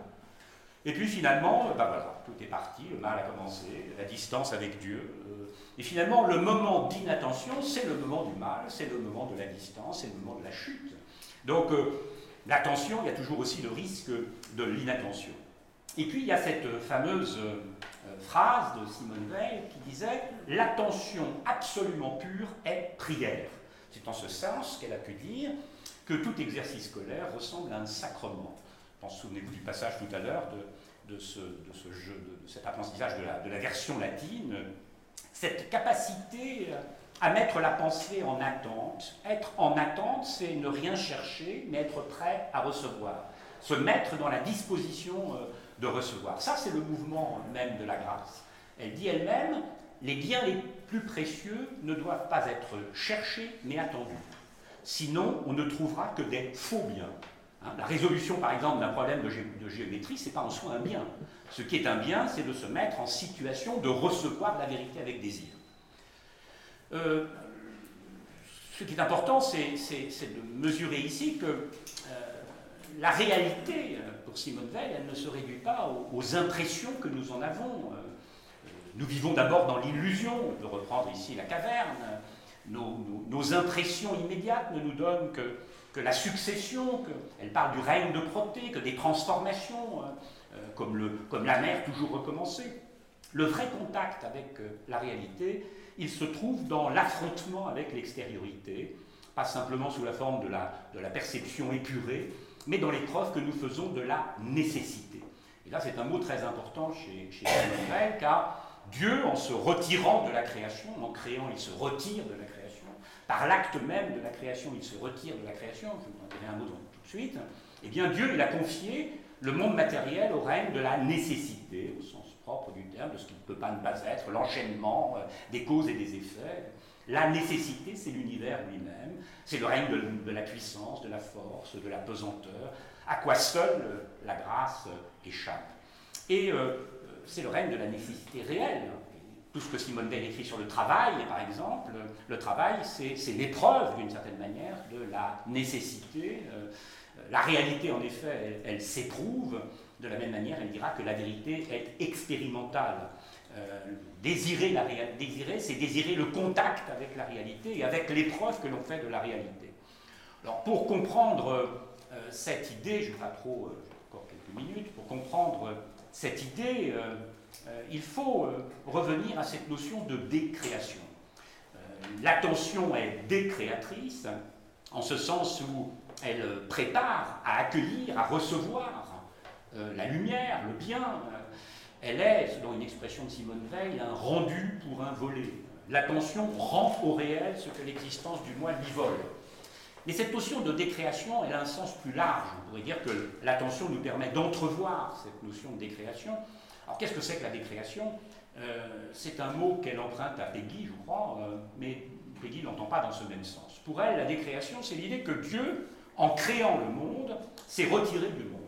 Et puis finalement, bah voilà, tout est parti, le mal a commencé, la distance avec Dieu, et finalement, le moment d'inattention, c'est le moment du mal, c'est le moment de la distance, c'est le moment de la chute. Donc, euh, l'attention, il y a toujours aussi le risque de l'inattention. Et puis il y a cette fameuse phrase de Simone Veil qui disait L'attention absolument pure est prière. C'est en ce sens qu'elle a pu dire que tout exercice scolaire ressemble à un sacrement. Souvenez-vous du passage tout à l'heure de, ce, jeu, de, cet apprentissage de la, version latine. Cette capacité à mettre la pensée en attente. Être en attente, c'est ne rien chercher, mais être prêt à recevoir. Se mettre dans la disposition euh, de recevoir. Ça, c'est le mouvement même de la grâce. Elle dit elle-même, les biens les plus précieux ne doivent pas être cherchés, mais attendus. Sinon, on ne trouvera que des faux biens. Hein, la résolution, par exemple, d'un problème de, géométrie, ce n'est pas en soi un bien. Ce qui est un bien, c'est de se mettre en situation de recevoir la vérité avec désir. Euh, ce qui est important, c'est de mesurer ici que euh, la réalité, euh, pour Simone Veil, elle ne se réduit pas aux, impressions que nous en avons. Nous vivons d'abord dans l'illusion, de reprendre ici la caverne. Nos, impressions immédiates ne nous donnent que, que la succession, que, elle parle du règne de Proté, que des transformations, comme, le, comme la mer toujours recommencée. Le vrai contact avec la réalité, il se trouve dans l'affrontement avec l'extériorité, pas simplement sous la forme de la, perception épurée, mais dans l'épreuve que nous faisons de la nécessité. Et là, c'est un mot très important chez, chez Simone car Dieu, en se retirant de la création, en créant, il se retire de la par l'acte même de la création, il se retire de la création, je vous en dirai un mot tout de suite, eh bien Dieu, il a confié le monde matériel au règne de la nécessité, au sens propre du terme, de ce qui ne peut pas ne pas être, l'enchaînement euh, des causes et des effets. La nécessité, c'est l'univers lui-même, c'est le règne de, la puissance, de la force, de la pesanteur, à quoi seule euh, la grâce euh, échappe. Et c'est le règne de la nécessité réelle. Tout ce que Simone Veil écrit sur le travail, par exemple, le travail, c'est l'épreuve, d'une certaine manière, de la nécessité. la réalité, en effet, elle s'éprouve, de la même manière, elle dira que la vérité est expérimentale. Euh, désirer, la désirer, c'est désirer le contact avec la réalité et avec l'épreuve que l'on fait de la réalité. Alors, pour comprendre euh, cette idée, je ne vais pas trop, euh, encore quelques minutes, pour comprendre cette idée, il faut revenir à cette notion de décréation. L'attention est décréatrice, en ce sens où elle prépare à accueillir, à recevoir euh, la lumière, le bien, euh, elle est, selon une expression de Simone Veil, un rendu pour un volé. L'attention rend au réel ce que l'existence du moi lui vole. Mais cette notion de décréation, elle a un sens plus large. On pourrait dire que l'attention nous permet d'entrevoir cette notion de décréation. Alors qu'est-ce que c'est que la décréation euh, C'est un mot qu'elle emprunte à Peggy, je crois, mais Peggy n'entend pas dans ce même sens. Pour elle, la décréation, c'est l'idée que Dieu, en créant le monde, s'est retiré du monde.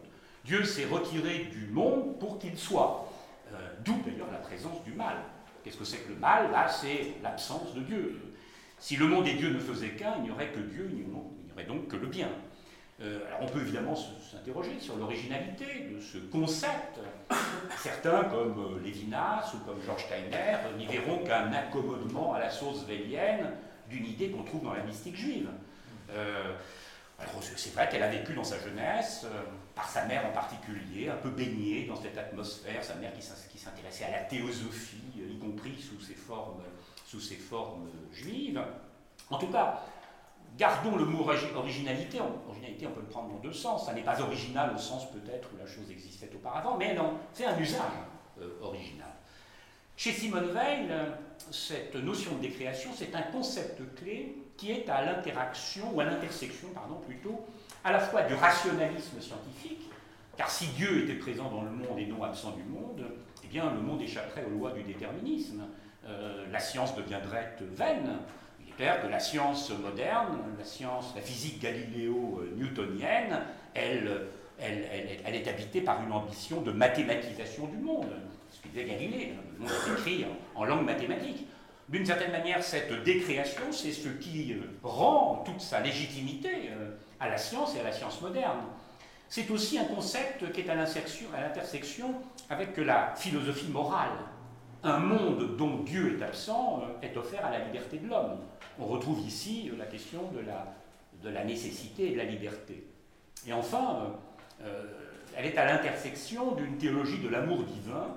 Dieu s'est retiré du monde pour qu'il soit. Euh, d'où d'ailleurs la présence du mal. Qu'est-ce que c'est que le mal? Là, c'est l'absence de Dieu. Si le monde et Dieu ne faisaient qu'un, il n'y aurait que Dieu, il n'y aurait donc que le bien. Euh, alors on peut évidemment s'interroger sur l'originalité de ce concept. Certains, comme euh, Lévinas ou comme Georges Steiner, n'y verront qu'un accommodement à la sauce vélienne d'une idée qu'on trouve dans la mystique juive. c'est vrai qu'elle a vécu dans sa jeunesse par sa mère en particulier, un peu baignée dans cette atmosphère, sa mère qui s'intéressait à la théosophie, euh, y compris sous ses formes juives. En tout cas, gardons le mot originalité. Originalité, on peut le prendre dans deux sens. Ça n'est pas original au sens peut-être où la chose existait auparavant, mais non, c'est un usage euh, original. Chez Simone Veil, cette notion de décréation, c'est un concept clé qui est à l'interaction, ou à l'intersection, pardon, plutôt, à la fois du rationalisme scientifique, car si Dieu était présent dans le monde et non absent du monde, eh bien le monde échapperait aux lois du déterminisme. Euh, la science deviendrait vaine. Clair que la science moderne, la science, la physique galiléo-newtonienne, elle, elle, elle, est habitée par une ambition de mathématisation du monde. Ce qu'il disait Galilée, hein, le monde est écrit en langue mathématique. D'une certaine manière, cette décréation, c'est ce qui euh, rend toute sa légitimité euh, à la science et à la science moderne. C'est aussi un concept qui est à l'intersection avec la philosophie morale. Un monde dont absent euh, est offert à la liberté de l'homme. On retrouve ici la question de la, nécessité et de la liberté. Et enfin, elle est à l'intersection d'une théologie de l'amour divin,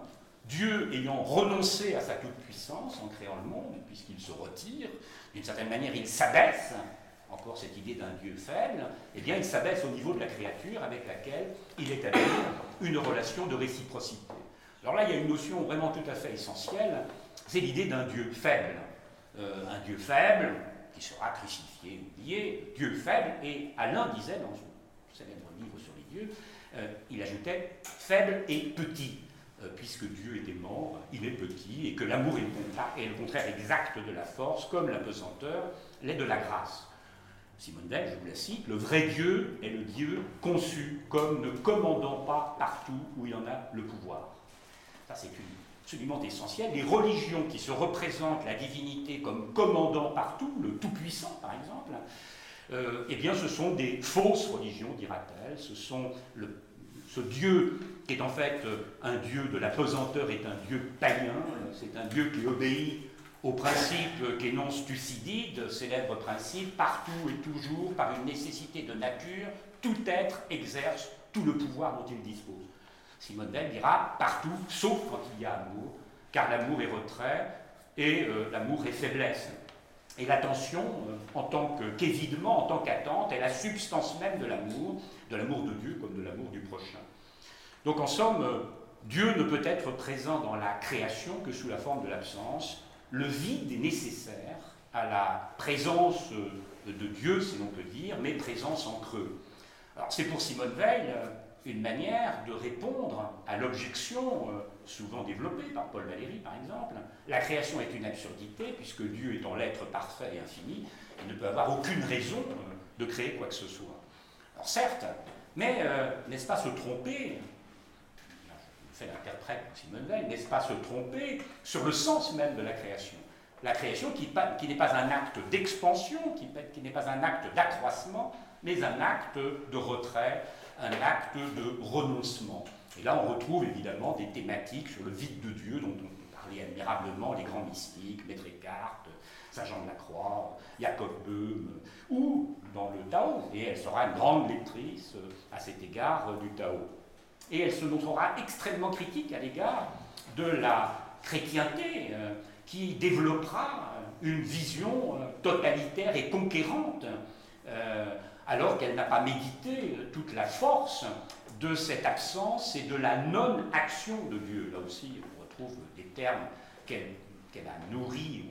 Dieu ayant renoncé à sa toute-puissance en créant le monde, puisqu'il se retire, d'une certaine manière il s'abaisse, encore cette idée d'un Dieu faible, eh bien il s'abaisse au niveau de la créature avec laquelle il établit une relation de réciprocité. Alors là, il y a une notion vraiment tout à fait essentielle, c'est l'idée d'un Dieu faible. Euh, un Dieu faible qui sera crucifié, oublié, Dieu faible, et Alain disait dans son célèbre livre sur les dieux, euh, il ajoutait faible et petit. Euh, puisque Dieu était mort, il est petit, et que l'amour est, le contraire exact de la force, comme la pesanteur l'est de la grâce. Simone Veil, je vous la cite, le vrai Dieu est le Dieu conçu comme ne commandant pas partout où il en a le pouvoir. Ça, c'est absolument essentiel. Les religions qui se représentent la divinité comme commandant partout, le Tout-Puissant par exemple, euh, eh bien, ce sont des fausses religions, dira-t-elle. Ce ce Dieu qui est en fait euh, un Dieu de la pesanteur est un Dieu païen, c'est un Dieu qui obéit au principe qu'énonce Thucydide, célèbre principe, partout et toujours, par une nécessité de nature, tout être exerce tout le pouvoir dont il dispose. Simone Veil dira partout, sauf quand il y a amour, car l'amour est retrait et euh, l'amour est faiblesse. Et l'attention, euh, en tant qu'évidement, en tant qu'attente, est la substance même de l'amour, de l'amour de Dieu comme de l'amour du prochain. Donc en somme, euh, Dieu ne peut être présent dans la création que sous la forme de l'absence. Le vide est nécessaire à la présence de Dieu, si l'on peut dire, mais présence en creux. Alors c'est pour Simone Veil une manière de répondre à l'objection euh, souvent développée par Paul Valéry, par exemple. La création est une absurdité, puisque Dieu étant l'être parfait et infini, il ne peut avoir aucune raison euh, de créer quoi que ce soit. Alors certes, mais euh, n'est-ce pas se tromper je fais l'interprète Simone Veil, n'est-ce pas se tromper sur le sens même de la création? La création qui, n'est pas un acte d'expansion, qui n'est pas un acte d'accroissement, mais un acte de retrait, un acte de renoncement. Et là, on retrouve évidemment des thématiques sur le vide de Dieu dont on parlait admirablement les grands mystiques, Maître Eckhart, Saint Jean de la Croix, Jacob Böhm, ou dans le Tao, et elle sera une grande lectrice à cet égard du Tao. Et elle se montrera extrêmement critique à l'égard de la chrétienté euh, qui développera une vision euh, totalitaire et conquérante euh, alors qu'elle n'a pas médité toute la force de cette absence et de la non-action de Dieu. Là aussi, on retrouve des termes qu'elle a nourris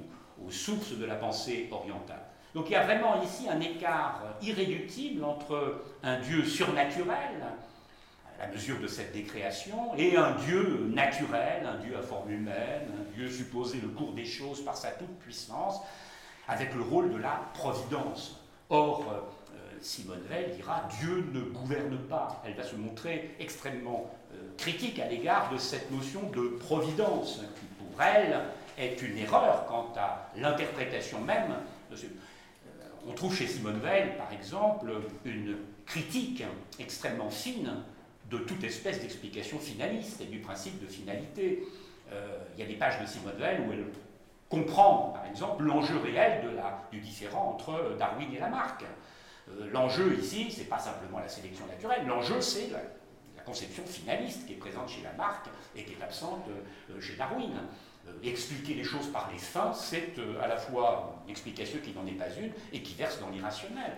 aux, sources de la pensée orientale. Donc il y a vraiment ici un écart irréductible entre un Dieu surnaturel, à la mesure de cette décréation, et un Dieu naturel, un Dieu à forme humaine, un Dieu supposé le cours des choses par sa toute-puissance, avec le rôle de la providence. Or, Simone Veil dira Dieu ne gouverne pas. Elle va se montrer extrêmement euh, critique à l'égard de cette notion de providence, qui pour elle est une erreur quant à l'interprétation même. Euh, on trouve chez Simone Veil, par exemple, une critique extrêmement fine de toute espèce d'explication finaliste et du principe de finalité. Euh, il y a des pages de Simone Veil où elle comprend, par exemple, l'enjeu réel du différent entre Darwin et Lamarck. Euh, l'enjeu ici, ce n'est pas simplement la sélection naturelle, l'enjeu c'est la, conception finaliste qui est présente chez Lamarck et qui est absente euh, chez Darwin. Euh, expliquer les choses par les fins, c'est à la fois une explication qui n'en est pas une et qui verse dans l'irrationnel.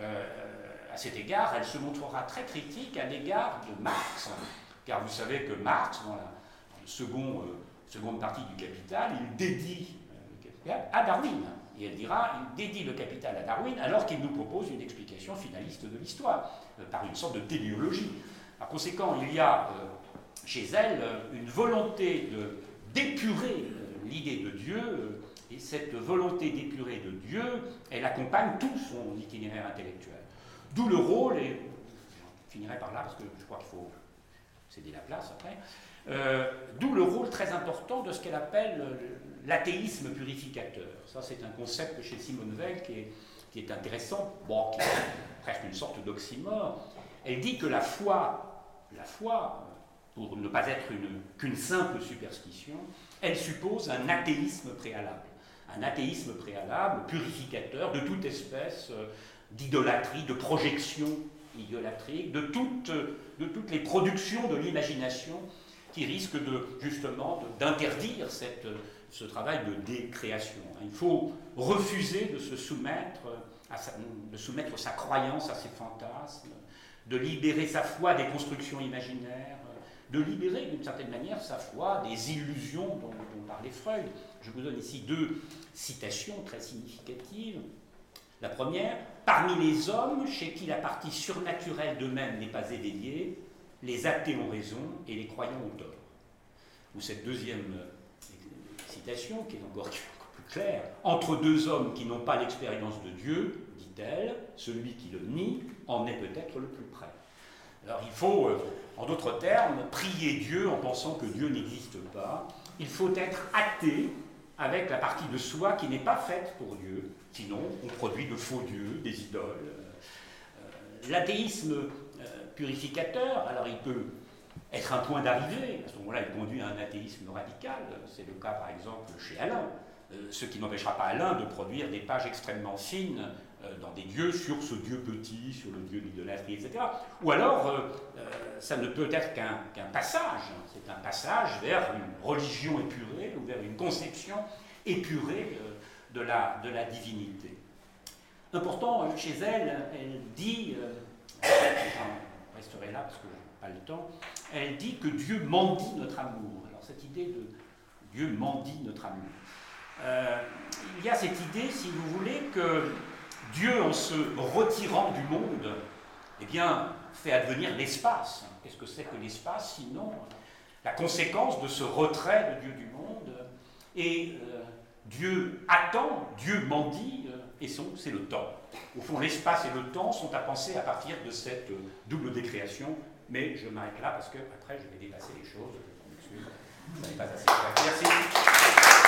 à cet égard, elle se montrera très critique à l'égard de Marx, car vous savez que Marx, dans la, seconde partie du Capital, il dédie à Darwin. Et elle dira, il dédie le capital à Darwin alors qu'il nous propose une explication finaliste de l'histoire, euh, par une sorte de téléologie. Par conséquent, il y a euh, chez elle euh, une volonté d'épurer l'idée de Dieu, et cette volonté d'épurer de Dieu, elle accompagne tout son itinéraire intellectuel. D'où le rôle, et je finirai par là parce que je crois qu'il faut céder la place après, d'où le rôle très important de ce qu'elle appelle l'athéisme purificateur. Ça, c'est un concept chez Simone Veil qui est, intéressant, qui est presque une sorte d'oxymore. Elle dit que la foi, la foi, pour ne pas être qu'une simple superstition, elle suppose un athéisme préalable. Un athéisme préalable, purificateur de toute espèce euh, d'idolâtrie, de projection toutes, de toutes les productions de l'imagination qui risquent de, justement d'interdire ce travail de décréation. Il faut refuser de se soumettre, à de soumettre sa croyance à ses fantasmes, de libérer sa foi des constructions imaginaires, de libérer d'une certaine manière sa foi des illusions dont, dont parlait Freud. Je vous donne ici deux citations très significatives. La première, parmi les hommes chez qui la partie surnaturelle d'eux-mêmes n'est pas éveillée, les athées ont raison et les croyants ont tort. Ou cette deuxième citation, qui est encore plus claire, entre deux hommes qui n'ont pas l'expérience de Dieu, dit-elle, celui qui le nie en est peut-être le plus près. Alors il faut, euh, en d'autres termes, prier Dieu en pensant que Dieu n'existe pas. Il faut être athée avec la partie de soi qui n'est pas faite pour Dieu, sinon on produit de faux dieux, des idoles. Euh, l'athéisme euh, purificateur, alors il peut être un point d'arrivée, à ce moment-là il conduit à un athéisme radical, c'est le cas par exemple chez Alain, ce qui n'empêchera pas Alain de produire des pages extrêmement fines euh, dans des dieux sur ce dieu petit, sur le dieu de l'idolâtrie, etc. Ou alors, euh, euh, ça ne peut être qu'un passage, c'est un passage vers une religion épurée ou vers une conception épurée de, la, de la divinité. Important, chez elle, elle dit, resterai là parce que je n'ai pas le temps, elle dit que Dieu mendie notre amour. Alors cette idée de Dieu mendie notre amour. il y a cette idée, si vous voulez, que Dieu, en se retirant du monde, eh bien, fait advenir l'espace. Qu'est-ce que c'est que l'espace Sinon, la conséquence de ce retrait de Dieu du monde? Et euh, Dieu attend, Dieu mendie, euh, et c'est le temps. Au fond, l'espace et le temps sont à penser à partir de cette euh, double décréation, mais je m'arrête là parce que après je vais dépasser les choses. Je pas assez Merci.